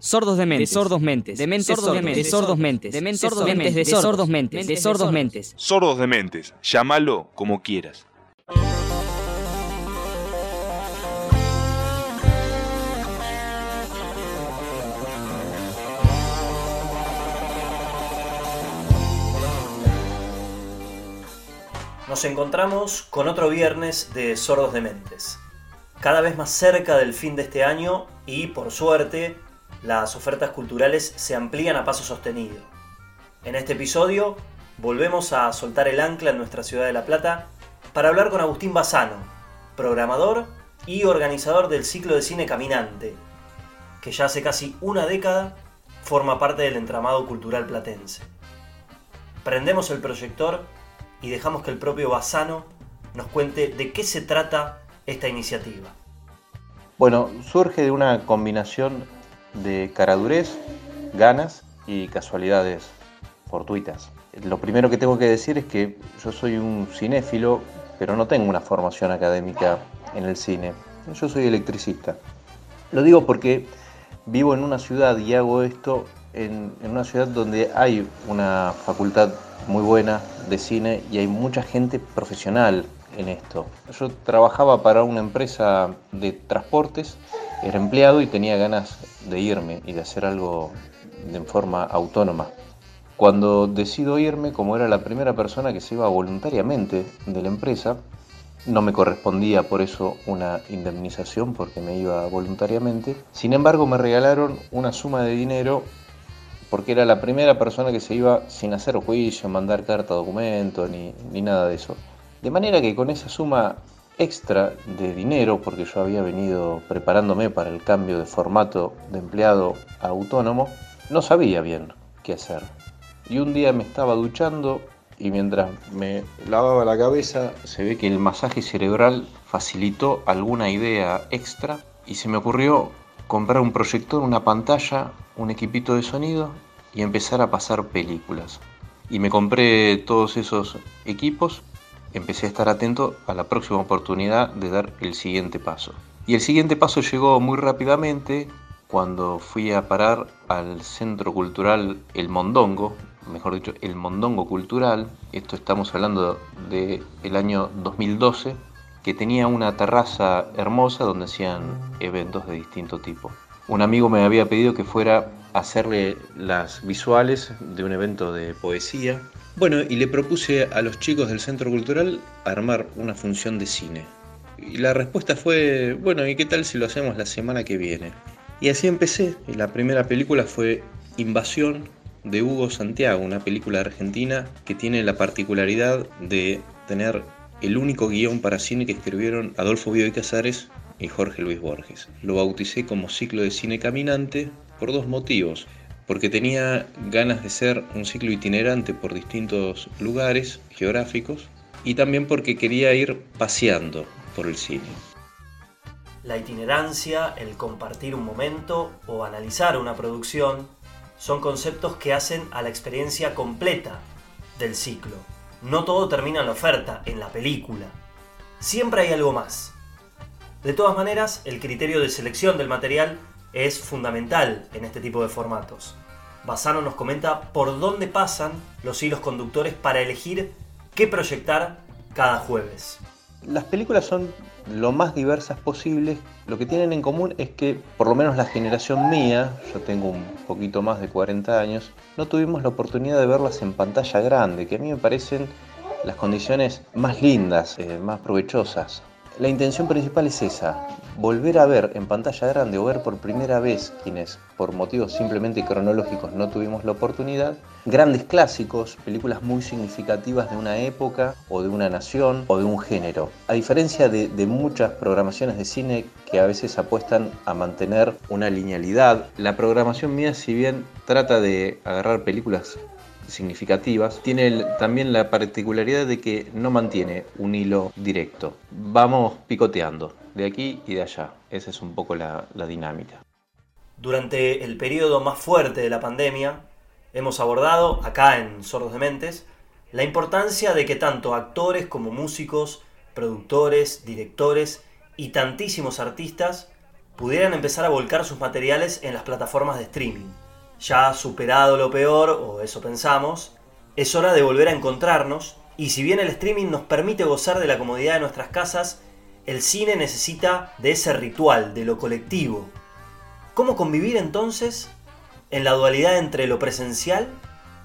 Sordos de mentes, sordos mentes, de mentes sordos de mentes, sordos mentes, de mentes sordos mentes, de sordos mentes, de sordos mentes. Sordos de mentes, llámalo como quieras. Nos encontramos con otro viernes de Sordos de Mentes. Cada vez más cerca del fin de este año y, por suerte, las ofertas culturales se amplían a paso sostenido. En este episodio volvemos a soltar el ancla en nuestra ciudad de La Plata para hablar con Agustín Bassano, programador y organizador del ciclo de cine Caminante, que ya hace casi una década forma parte del entramado cultural platense. Prendemos el proyector y dejamos que el propio Bassano nos cuente de qué se trata esta iniciativa. Bueno, surge de una combinación de caradurez, ganas y casualidades fortuitas. Lo primero que tengo que decir es que yo soy un cinéfilo, pero no tengo una formación académica en el cine. Yo soy electricista. Lo digo porque vivo en una ciudad y hago esto en, en una ciudad donde hay una facultad muy buena de cine y hay mucha gente profesional en esto. Yo trabajaba para una empresa de transportes, era empleado y tenía ganas de irme y de hacer algo de forma autónoma. Cuando decido irme, como era la primera persona que se iba voluntariamente de la empresa, no me correspondía por eso una indemnización porque me iba voluntariamente. Sin embargo, me regalaron una suma de dinero porque era la primera persona que se iba sin hacer juicio, mandar carta, documento, ni, ni nada de eso. De manera que con esa suma extra de dinero, porque yo había venido preparándome para el cambio de formato de empleado a autónomo, no sabía bien qué hacer. Y un día me estaba duchando y mientras me lavaba la cabeza se ve que el masaje cerebral facilitó alguna idea extra y se me ocurrió comprar un proyector, una pantalla, un equipito de sonido y empezar a pasar películas. Y me compré todos esos equipos empecé a estar atento a la próxima oportunidad de dar el siguiente paso. Y el siguiente paso llegó muy rápidamente cuando fui a parar al Centro Cultural El Mondongo, mejor dicho, El Mondongo Cultural, esto estamos hablando del el año 2012, que tenía una terraza hermosa donde hacían eventos de distinto tipo. Un amigo me había pedido que fuera a hacerle las visuales de un evento de poesía bueno, y le propuse a los chicos del Centro Cultural armar una función de cine. Y la respuesta fue, bueno, ¿y qué tal si lo hacemos la semana que viene? Y así empecé. Y la primera película fue Invasión de Hugo Santiago, una película argentina que tiene la particularidad de tener el único guion para cine que escribieron Adolfo Bioy Casares y Jorge Luis Borges. Lo bauticé como ciclo de cine caminante por dos motivos porque tenía ganas de ser un ciclo itinerante por distintos lugares geográficos y también porque quería ir paseando por el cine. La itinerancia, el compartir un momento o analizar una producción son conceptos que hacen a la experiencia completa del ciclo. No todo termina en la oferta, en la película. Siempre hay algo más. De todas maneras, el criterio de selección del material es fundamental en este tipo de formatos. Basano nos comenta por dónde pasan los hilos conductores para elegir qué proyectar cada jueves. Las películas son lo más diversas posibles. Lo que tienen en común es que, por lo menos la generación mía, yo tengo un poquito más de 40 años, no tuvimos la oportunidad de verlas en pantalla grande, que a mí me parecen las condiciones más lindas, eh, más provechosas. La intención principal es esa, volver a ver en pantalla grande o ver por primera vez quienes por motivos simplemente cronológicos no tuvimos la oportunidad, grandes clásicos, películas muy significativas de una época o de una nación o de un género. A diferencia de, de muchas programaciones de cine que a veces apuestan a mantener una linealidad, la programación mía si bien trata de agarrar películas significativas, tiene también la particularidad de que no mantiene un hilo directo. Vamos picoteando de aquí y de allá. Esa es un poco la, dinámica. Durante el periodo más fuerte de la pandemia, hemos abordado, acá en Sordos de Mentes, la importancia de que tanto actores como músicos, productores, directores y tantísimos artistas pudieran empezar a volcar sus materiales en las plataformas de streaming. Ya superado lo peor, o eso pensamos, es hora de volver a encontrarnos, y si bien el streaming nos permite gozar de la comodidad de nuestras casas, el cine necesita de ese ritual, de lo colectivo. ¿Cómo convivir entonces en la dualidad entre lo presencial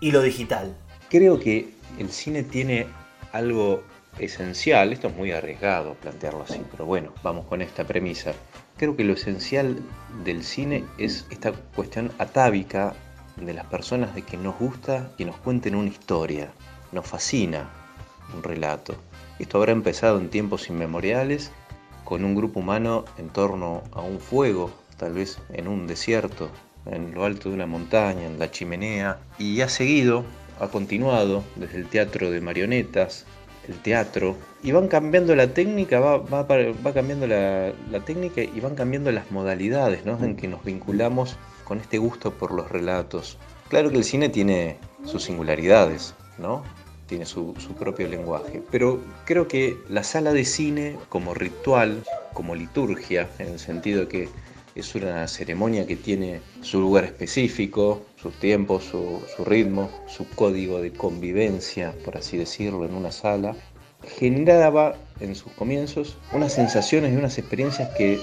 y lo digital? Creo que el cine tiene algo esencial, esto es muy arriesgado plantearlo así, pero bueno, vamos con esta premisa. Creo que lo esencial del cine es esta cuestión atávica de las personas de que nos gusta que nos cuenten una historia, nos fascina un relato. Esto habrá empezado en tiempos inmemoriales con un grupo humano en torno a un fuego, tal vez en un desierto, en lo alto de una montaña, en la chimenea, y ha seguido, ha continuado desde el teatro de marionetas, el teatro, y van cambiando la técnica, va, va, cambiando la, técnica y van cambiando las modalidades ¿no? en que nos vinculamos con este gusto por los relatos. Claro que el cine tiene sus singularidades, ¿no? tiene su, su, propio lenguaje. Pero creo que la sala de cine como ritual, como liturgia, en el sentido de que es una ceremonia que tiene su lugar específico, sus tiempos, su, su ritmo, su código de convivencia, por así decirlo, en una sala, generaba en sus comienzos unas sensaciones y unas experiencias que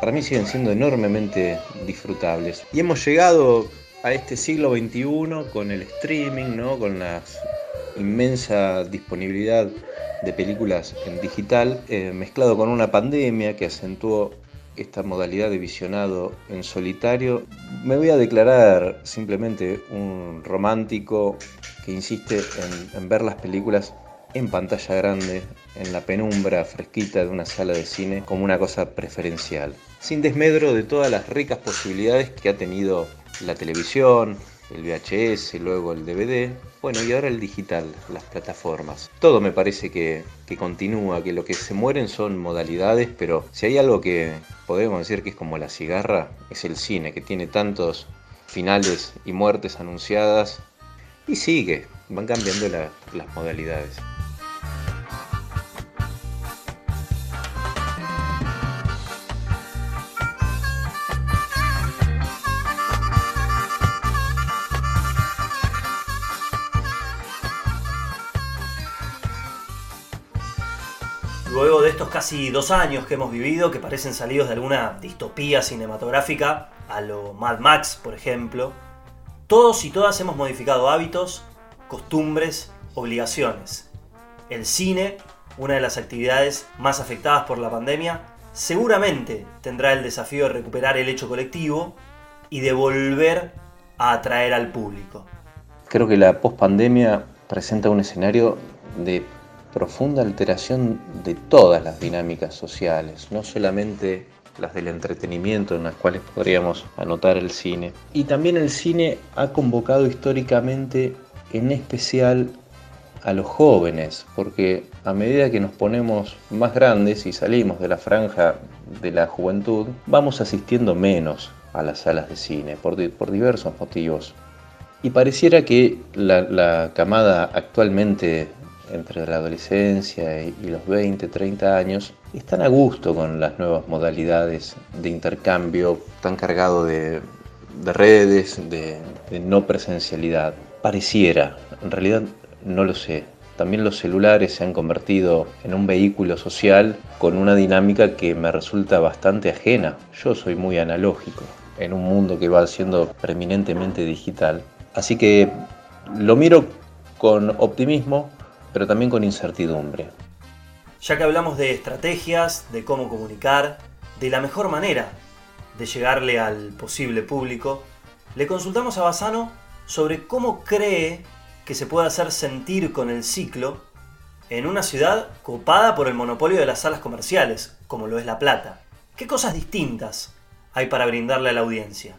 para mí siguen siendo enormemente disfrutables. Y hemos llegado a este siglo XXI con el streaming, ¿no? con la inmensa disponibilidad de películas en digital, eh, mezclado con una pandemia que acentuó esta modalidad de visionado en solitario, me voy a declarar simplemente un romántico que insiste en, ver las películas en pantalla grande, en la penumbra fresquita de una sala de cine, como una cosa preferencial, sin desmedro de todas las ricas posibilidades que ha tenido la televisión, el VHS, luego el DVD, bueno, y ahora el digital, las plataformas. Todo me parece que, que, continúa, que lo que se mueren son modalidades, pero si hay algo que podemos decir que es como la cigarra, es el cine, que tiene tantos finales y muertes anunciadas, y sigue, van cambiando las modalidades. Casi dos años que hemos vivido, que parecen salidos de alguna distopía cinematográfica, a lo Mad Max, por ejemplo, todos y todas hemos modificado hábitos, costumbres, obligaciones. El cine, una de las actividades más afectadas por la pandemia, seguramente tendrá el desafío de recuperar el hecho colectivo y de volver a atraer al público. Creo que la pospandemia presenta un escenario de profunda alteración de todas las dinámicas sociales, no solamente las del entretenimiento en las cuales podríamos anotar el cine. Y también el cine ha convocado históricamente en especial a los jóvenes, porque a medida que nos ponemos más grandes y salimos de la franja de la juventud, vamos asistiendo menos a las salas de cine por, diversos motivos. Y pareciera que la camada actualmente entre la adolescencia y los 20, 30 años, están a gusto con las nuevas modalidades de intercambio tan cargado de, redes, de, no presencialidad. Pareciera, en realidad no lo sé. También los celulares se han convertido en un vehículo social con una dinámica que me resulta bastante ajena. Yo soy muy analógico en un mundo que va siendo preeminentemente digital. Así que lo miro con optimismo, pero también con incertidumbre. Ya que hablamos de estrategias, de cómo comunicar, de la mejor manera de llegarle al posible público, le consultamos a Basano sobre cómo cree que se puede hacer sentir con el ciclo en una ciudad copada por el monopolio de las salas comerciales, como lo es La Plata. ¿Qué cosas distintas hay para brindarle a la audiencia?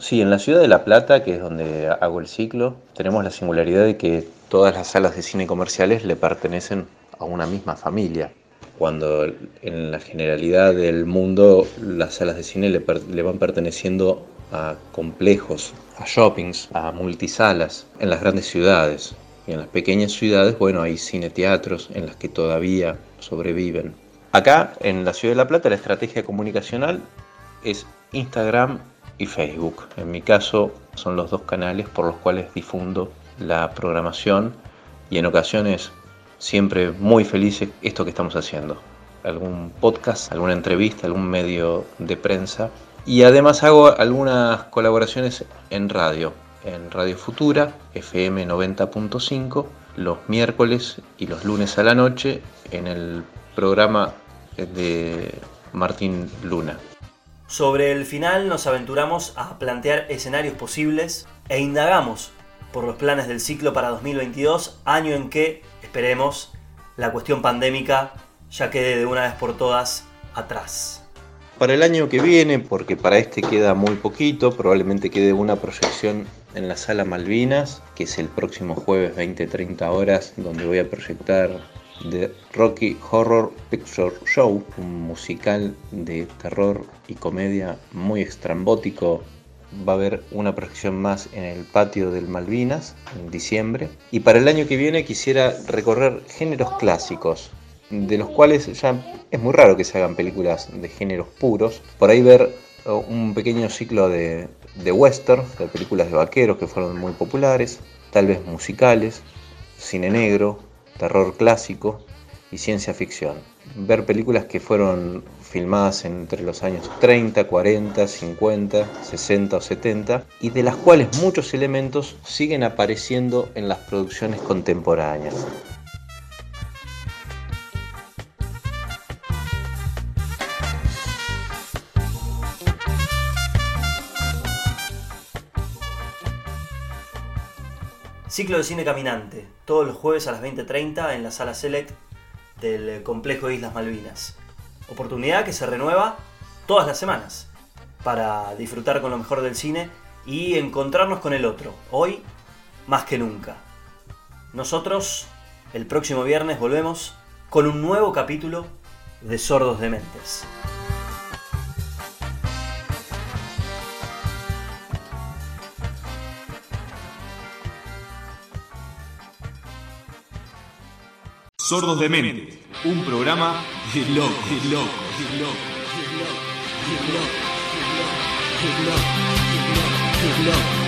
Sí, en la ciudad de La Plata, que es donde hago el ciclo, tenemos la singularidad de que todas las salas de cine comerciales le pertenecen a una misma familia, cuando en la generalidad del mundo las salas de cine le, van perteneciendo a complejos, a shoppings, a multisalas en las grandes ciudades. Y en las pequeñas ciudades, bueno, hay cine teatros en las que todavía sobreviven. Acá, en la ciudad de La Plata, la estrategia comunicacional es Instagram y Facebook. En mi caso son los dos canales por los cuales difundo la programación y en ocasiones siempre muy felices esto que estamos haciendo. Algún podcast, alguna entrevista, algún medio de prensa. Y además hago algunas colaboraciones en radio, en Radio Futura, FM 90.5, los miércoles y los lunes a la noche en el programa de Martín Luna. Sobre el final nos aventuramos a plantear escenarios posibles e indagamos por los planes del ciclo para 2022, año en que, esperemos, la cuestión pandémica ya quede de una vez por todas atrás. Para el año que viene, porque para este queda muy poquito, probablemente quede una proyección en la sala Malvinas, que es el próximo jueves 20-30 horas, donde voy a proyectar The Rocky Horror Picture Show, un musical de terror y comedia muy estrambótico. Va a haber una proyección más en el patio del Malvinas en diciembre. Y para el año que viene quisiera recorrer géneros clásicos, de los cuales ya es muy raro que se hagan películas de géneros puros. Por ahí ver oh, un pequeño ciclo de, de western, de películas de vaqueros que fueron muy populares, tal vez musicales, cine negro, terror clásico y ciencia ficción. Ver películas que fueron filmadas entre los años 30, 40, 50, 60 o 70 y de las cuales muchos elementos siguen apareciendo en las producciones contemporáneas. Ciclo de cine caminante, todos los jueves a las 20.30 en la sala Select del complejo Islas Malvinas. Oportunidad que se renueva todas las semanas para disfrutar con lo mejor del cine y encontrarnos con el otro, hoy más que nunca. Nosotros el próximo viernes volvemos con un nuevo capítulo de Sordos de Sordos de Mente, un programa de loco, de loco, de loco, de loco, de loco, de loco, de.